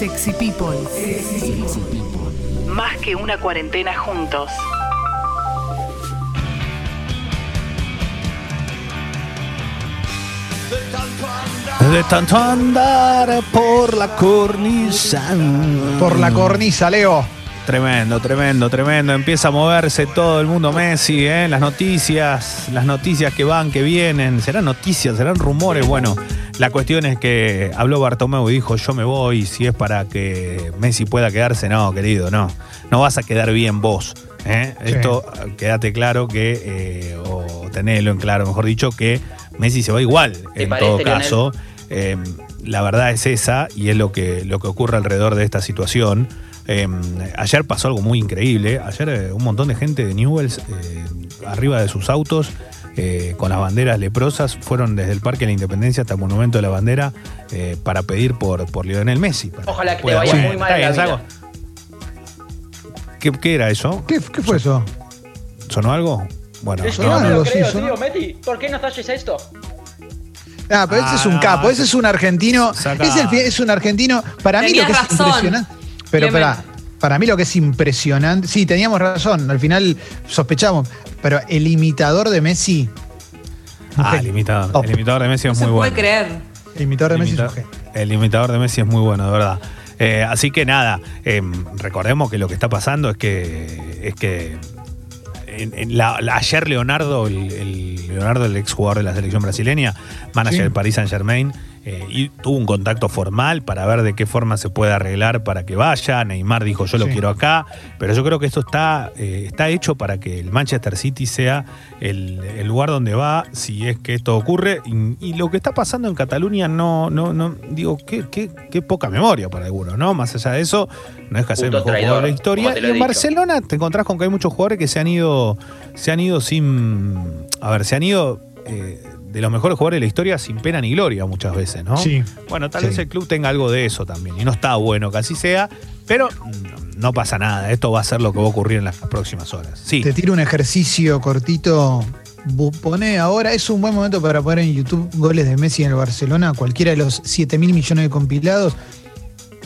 Sexy People. Más que una cuarentena juntos. De tanto andar por la cornisa. Por la cornisa, Leo. Tremendo, tremendo, tremendo. Empieza a moverse todo el mundo Messi, ¿eh? Las noticias, las noticias que van, que vienen. ¿Serán noticias? ¿Serán rumores? Bueno, la cuestión es que habló Bartomeu y dijo, yo me voy, si es para que Messi pueda quedarse, no, querido, no. No vas a quedar bien vos. ¿eh? Sí. Esto, quédate claro que, eh, o tenelo en claro, mejor dicho, que Messi se va igual, ¿Te en parece, todo caso. Eh, la verdad es esa y es lo que, lo que ocurre alrededor de esta situación. Eh, ayer pasó algo muy increíble. Ayer eh, un montón de gente de Newells eh, arriba de sus autos eh, con las banderas leprosas fueron desde el Parque de la Independencia hasta el Monumento de la Bandera eh, para pedir por, por Lionel Messi. Ojalá que te vaya muy mal la bien, vida. Sago. ¿Qué, qué era eso? ¿Qué, qué fue eso? ¿Sonó algo? Bueno, no, no algo lo creo, tío, Meti. ¿Por qué no haces esto? Ah, pero ese es un Ah, capo, ese es un argentino. Es, el, es un argentino. Para mí lo que es razón, impresionante. Pero para, para mí lo que es impresionante. Sí, teníamos razón. Al final sospechamos. Pero el imitador de Messi. ah, el imitador. Top. El imitador de Messi No es se muy puede bueno. creer. El imitador de Messi es un Imita- genio. El imitador de Messi es muy bueno, de verdad. Eh, así que nada, eh, recordemos que lo que está pasando es que es que en- en la- la- ayer Leonardo, el, el- Leonardo, el exjugador de la selección brasileña, manager Sí. del Paris Saint Germain, eh, y tuvo un contacto formal para ver de qué forma se puede arreglar para que vaya. Neymar dijo yo lo Sí. quiero acá, pero yo creo que esto está, eh, está hecho para que el Manchester City sea el, el lugar donde va si es que esto ocurre. Y, y lo que está pasando en Cataluña no, no, no, digo, qué, qué, qué poca memoria para algunos, ¿no? Más allá de eso, no es que Puto mejor jugador de la traidor, historia. Y en dicho. Barcelona te encontrás con que hay muchos jugadores que se han ido, se han ido sin, a ver, se han ido eh, de los mejores jugadores de la historia sin pena ni gloria muchas veces, ¿no? Sí. Bueno, tal Sí. vez el club tenga algo de eso también. Y no está bueno que así sea, pero no pasa nada. Esto va a ser lo que va a ocurrir en las próximas horas. Sí. Te tiro un ejercicio cortito. Pone ahora, es un buen momento para poner en YouTube goles de Messi en el Barcelona, cualquiera de los 7 mil millones de compilados.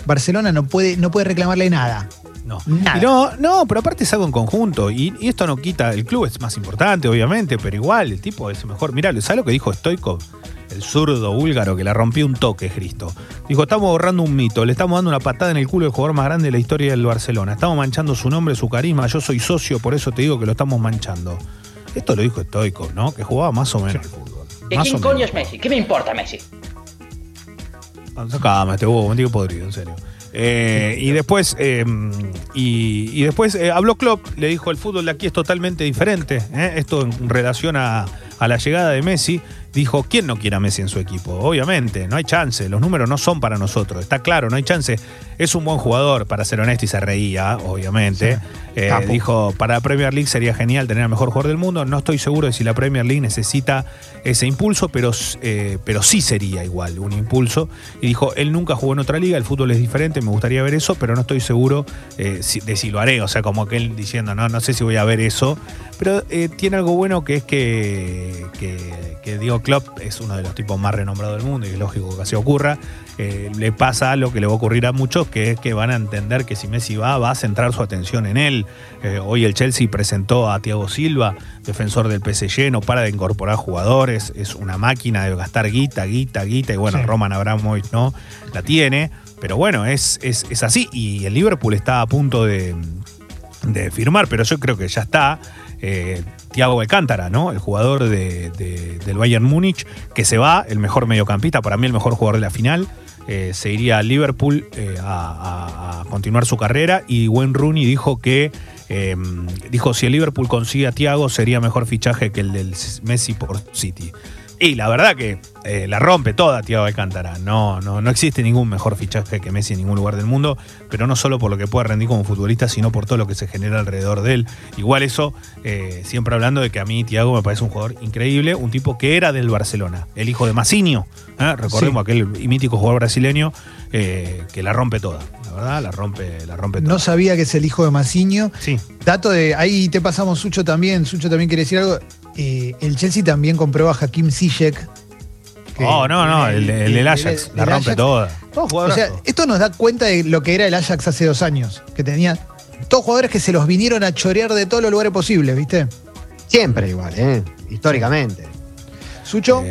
Barcelona no puede, no puede reclamarle nada. No. Nada. Y no, no, pero aparte es algo en conjunto. Y, y esto no quita. El club es más importante, obviamente, pero igual, el tipo es mejor. Mirá, ¿sabes lo que dijo Stoikov? El zurdo búlgaro que le rompió un toque, Cristo. Dijo: Estamos borrando un mito, le estamos dando una patada en el culo al jugador más grande de la historia del Barcelona. Estamos manchando su nombre, su carisma. Yo soy socio, por eso te digo que lo estamos manchando. Esto lo dijo Stoikov, ¿no? Que jugaba más o menos al fútbol. ¿Y quién coño es Messi? ¿Qué me importa Messi? Sacame este bobo, un tío podrido, en serio. Eh, y después, eh, y, después eh, habló Klopp, le dijo el fútbol de aquí es totalmente diferente. Esto en relación a, a la llegada de Messi. Dijo, ¿quién no quiere a Messi en su equipo? Obviamente, no hay chance, los números no son para nosotros, está claro, no hay chance. Es un buen jugador, para ser honesto, y se reía, obviamente. Eh, dijo, para la Premier League sería genial tener al mejor jugador del mundo. No estoy seguro de si la Premier League necesita ese impulso, pero, eh, pero sí sería igual un impulso. Y dijo, él nunca jugó en otra liga, el fútbol es diferente, me gustaría ver eso, pero no estoy seguro eh, de si lo haré. O sea, como que él diciendo, no, no sé si voy a ver eso. Pero tiene algo bueno que es que, que, que Diego Klopp es uno de los tipos más renombrados del mundo y es lógico que así ocurra. Eh, le pasa lo que le va a ocurrir a muchos, que es que van a entender que si Messi va, va a centrar su atención en él. Eh, hoy el Chelsea presentó a Thiago Silva, defensor del PSG, no para de incorporar jugadores, es una máquina de gastar guita, guita, guita, y bueno, Sí. Roman Abramovich no la tiene, pero bueno, es, es, es así, y el Liverpool está a punto de, de firmar, pero yo creo que ya está. Eh, Thiago Alcántara, ¿no? El jugador de- de- del Bayern Múnich, que se va, el mejor mediocampista, para mí el mejor jugador de la final. eh, se iría a Liverpool eh, a, continuar su carrera. Y Wayne Rooney dijo que. eh, dijo: si el Liverpool consigue a Thiago, sería mejor fichaje que el del Messi por City. Y la verdad que eh, la rompe toda Thiago Alcántara. No, no, no existe ningún mejor fichaje que Messi en ningún lugar del mundo, pero no solo por lo que puede rendir como futbolista, sino por todo lo que se genera alrededor de él. Igual eso, eh, siempre hablando de que a mí Thiago me parece un jugador increíble, un tipo que era del Barcelona, el hijo de Masinho. ¿eh? Recordemos Sí. aquel mítico jugador brasileño que la rompe toda. La verdad, la rompe, la rompe toda. No sabía que es el hijo de Maciño. Sí. Dato de. Ahí te pasamos Sucho también. Sucho también quiere decir algo. Eh, el Chelsea también compró a Hakim Ziyech que- Oh, no, no, el, el del Ajax, la rompe Ajax. toda. Todo O sea, esto nos da cuenta de lo que era el Ajax hace dos años, que tenía todos jugadores que se los vinieron a chorear de todos los lugares posibles, ¿viste? Siempre igual, ¿eh? Históricamente. Sucho,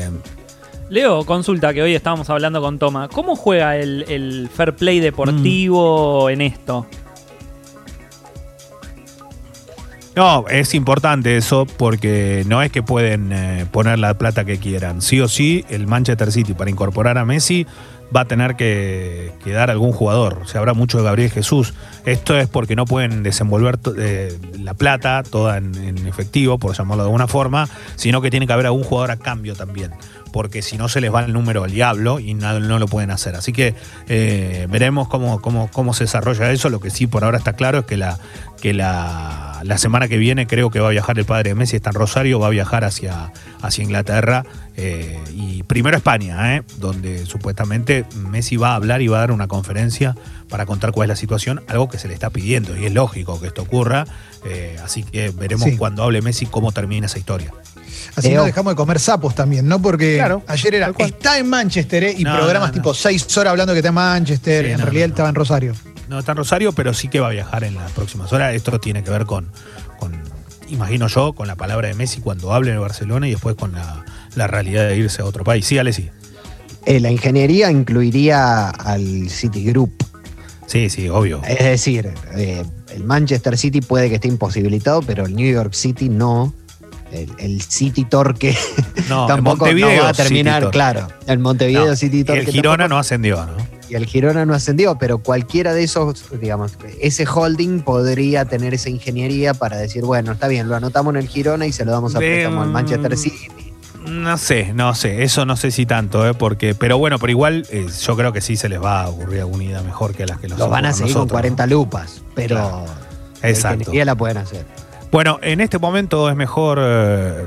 Leo, consulta que hoy estábamos hablando con Toma. ¿Cómo juega el, el fair play deportivo en esto? No, es importante eso porque no es que pueden eh, poner la plata que quieran. Sí o sí, el Manchester City para incorporar a Messi va a tener que, dar algún jugador. Se habla mucho de Gabriel Jesús. Esto es porque no pueden desenvolver eh, la plata toda en, en efectivo, por llamarlo de alguna forma, sino que tiene que haber algún jugador a cambio también. Porque si no se les va el número al diablo y no, no lo pueden hacer. Así que eh, veremos cómo, cómo, cómo se desarrolla eso. Lo que sí por ahora está claro es que la, que la, la semana que viene creo que va a viajar el padre de Messi, está en Rosario, va a viajar hacia, hacia Inglaterra eh, y primero España, eh, donde supuestamente Messi va a hablar y va a dar una conferencia para contar cuál es la situación, algo que se le está pidiendo y es lógico que esto ocurra, eh, así que veremos Sí. cuando hable Messi cómo termina esa historia. así no dejamos de comer sapos también, ¿no? Porque Claro, ayer era, está en Manchester, ¿eh? Y No, programas no, no. tipo seis horas hablando que está en Manchester, Sí, en no, realidad no, él no. estaba en Rosario. No está en Rosario, pero sí que va a viajar en las próximas horas. Esto tiene que ver con, con imagino yo, con la palabra de Messi cuando hable en Barcelona y después con la, la realidad de irse a otro país. Sí, Ale, sí. Eh, la ingeniería incluiría al Citigroup. Sí, sí, obvio. Es decir, eh, el Manchester City puede que esté imposibilitado, pero el New York City no. El, el City Torque No, tampoco no va a terminar, claro. El Montevideo No, City y Torque. el Girona tampoco. no ascendió, ¿no? Y el Girona no ascendió, pero cualquiera de esos, digamos, ese holding podría tener esa ingeniería para decir, bueno, está bien, lo anotamos en el Girona y se lo damos a préstamo al Manchester City. No sé, no sé, eso no sé si tanto, ¿eh? Porque, pero bueno, pero igual eh, yo creo que sí se les va a ocurrir alguna idea mejor que las que nos Los van a seguir con nosotros, 40 lupas, pero Claro. la Exacto. la pueden hacer. Bueno, en este momento es mejor eh,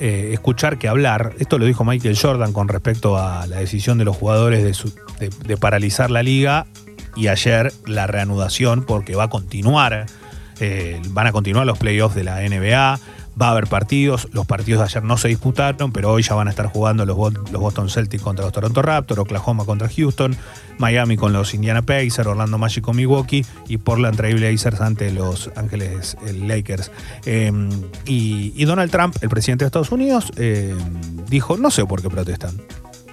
eh, escuchar que hablar. Esto lo dijo Michael Jordan con respecto a la decisión de los jugadores de, su- de- de paralizar la liga y ayer la reanudación porque va a continuar, eh, van a continuar los playoffs de la NBA. Va a haber partidos, los partidos de ayer no se disputaron, pero hoy ya van a estar jugando los, Bo- los Boston Celtics contra los Toronto Raptors, Oklahoma contra Houston, Miami con los Indiana Pacers, Orlando Magic con Milwaukee y Portland Trail Blazers ante los Ángeles Lakers. Eh, y, y Donald Trump, el presidente de Estados Unidos, eh, dijo, no sé por qué protestan.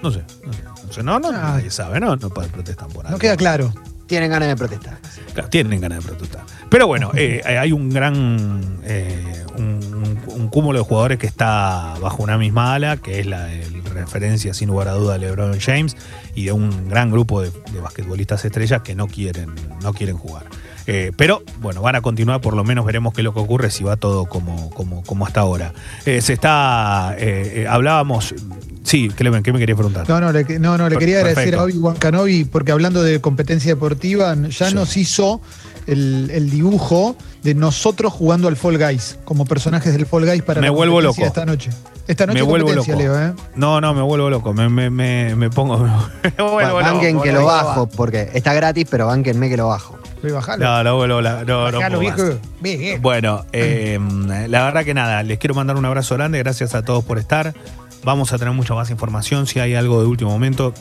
No sé, no sé. No, sé, no, no, Ah. nadie sabe, ¿no? No protestan por algo. No queda claro. Tienen ganas de protestar. Claro, tienen ganas de protestar. Pero bueno, eh, hay un gran eh, un, cúmulo de jugadores que está bajo una misma ala, que es la de referencia sin lugar a duda de LeBron James, y de un gran grupo de, basquetbolistas estrellas que no quieren, no quieren jugar. Eh, pero bueno, van a continuar, por lo menos veremos qué es lo que ocurre si va todo como, como, como hasta ahora. Eh, se está, eh, eh, hablábamos, sí, Clemen, ¿qué me querías preguntar? No, no, le, no, no, le quería agradecer perfecto. a Obi-Wan Kenobi porque hablando de competencia deportiva, ya Sí. nos hizo el, el dibujo de nosotros jugando al Fall Guys, como personajes del Fall Guys para Me la vuelvo loco. esta noche. Esta noche me vuelvo competencia, loco. Leo, ¿eh? No, no, me vuelvo loco, me, me, me, me pongo... Me vuelvo banquen loco, que no, lo no, bajo, porque está gratis, pero banquenme que lo bajo. Voy a bajarlo. No, no no, no Bajalo, viejo. Bien. Bueno, eh, la verdad que nada, les quiero mandar un abrazo grande, gracias a todos por estar. Vamos a tener mucha más información, si hay algo de último momento,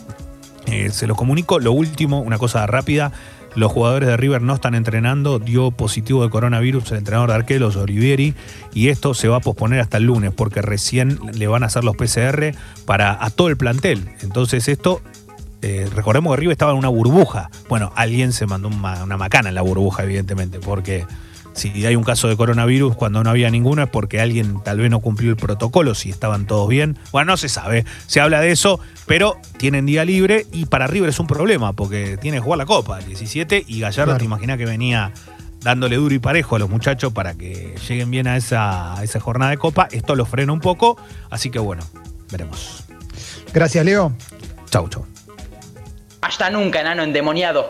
eh, se los comunico. Lo último, una cosa rápida, los jugadores de River no están entrenando, dio positivo de coronavirus el entrenador de arqueros, Olivieri, y esto se va a posponer hasta el lunes, porque recién le van a hacer los PCR para a todo el plantel. Entonces esto eh, recordemos que River estaba en una burbuja. Bueno, alguien se mandó una macana en la burbuja, evidentemente, porque si hay un caso de coronavirus cuando no había ninguno es porque alguien tal vez no cumplió el protocolo, si estaban todos bien. Bueno, no se sabe, se habla de eso, pero tienen día libre y para River es un problema porque tiene que jugar la Copa el 17 y Gallardo Claro. te imaginas que venía dándole duro y parejo a los muchachos para que lleguen bien a esa, a esa jornada de Copa. Esto lo frena un poco, así que bueno, veremos. Gracias, Leo. Chau, chau. Hasta nunca, enano endemoniado.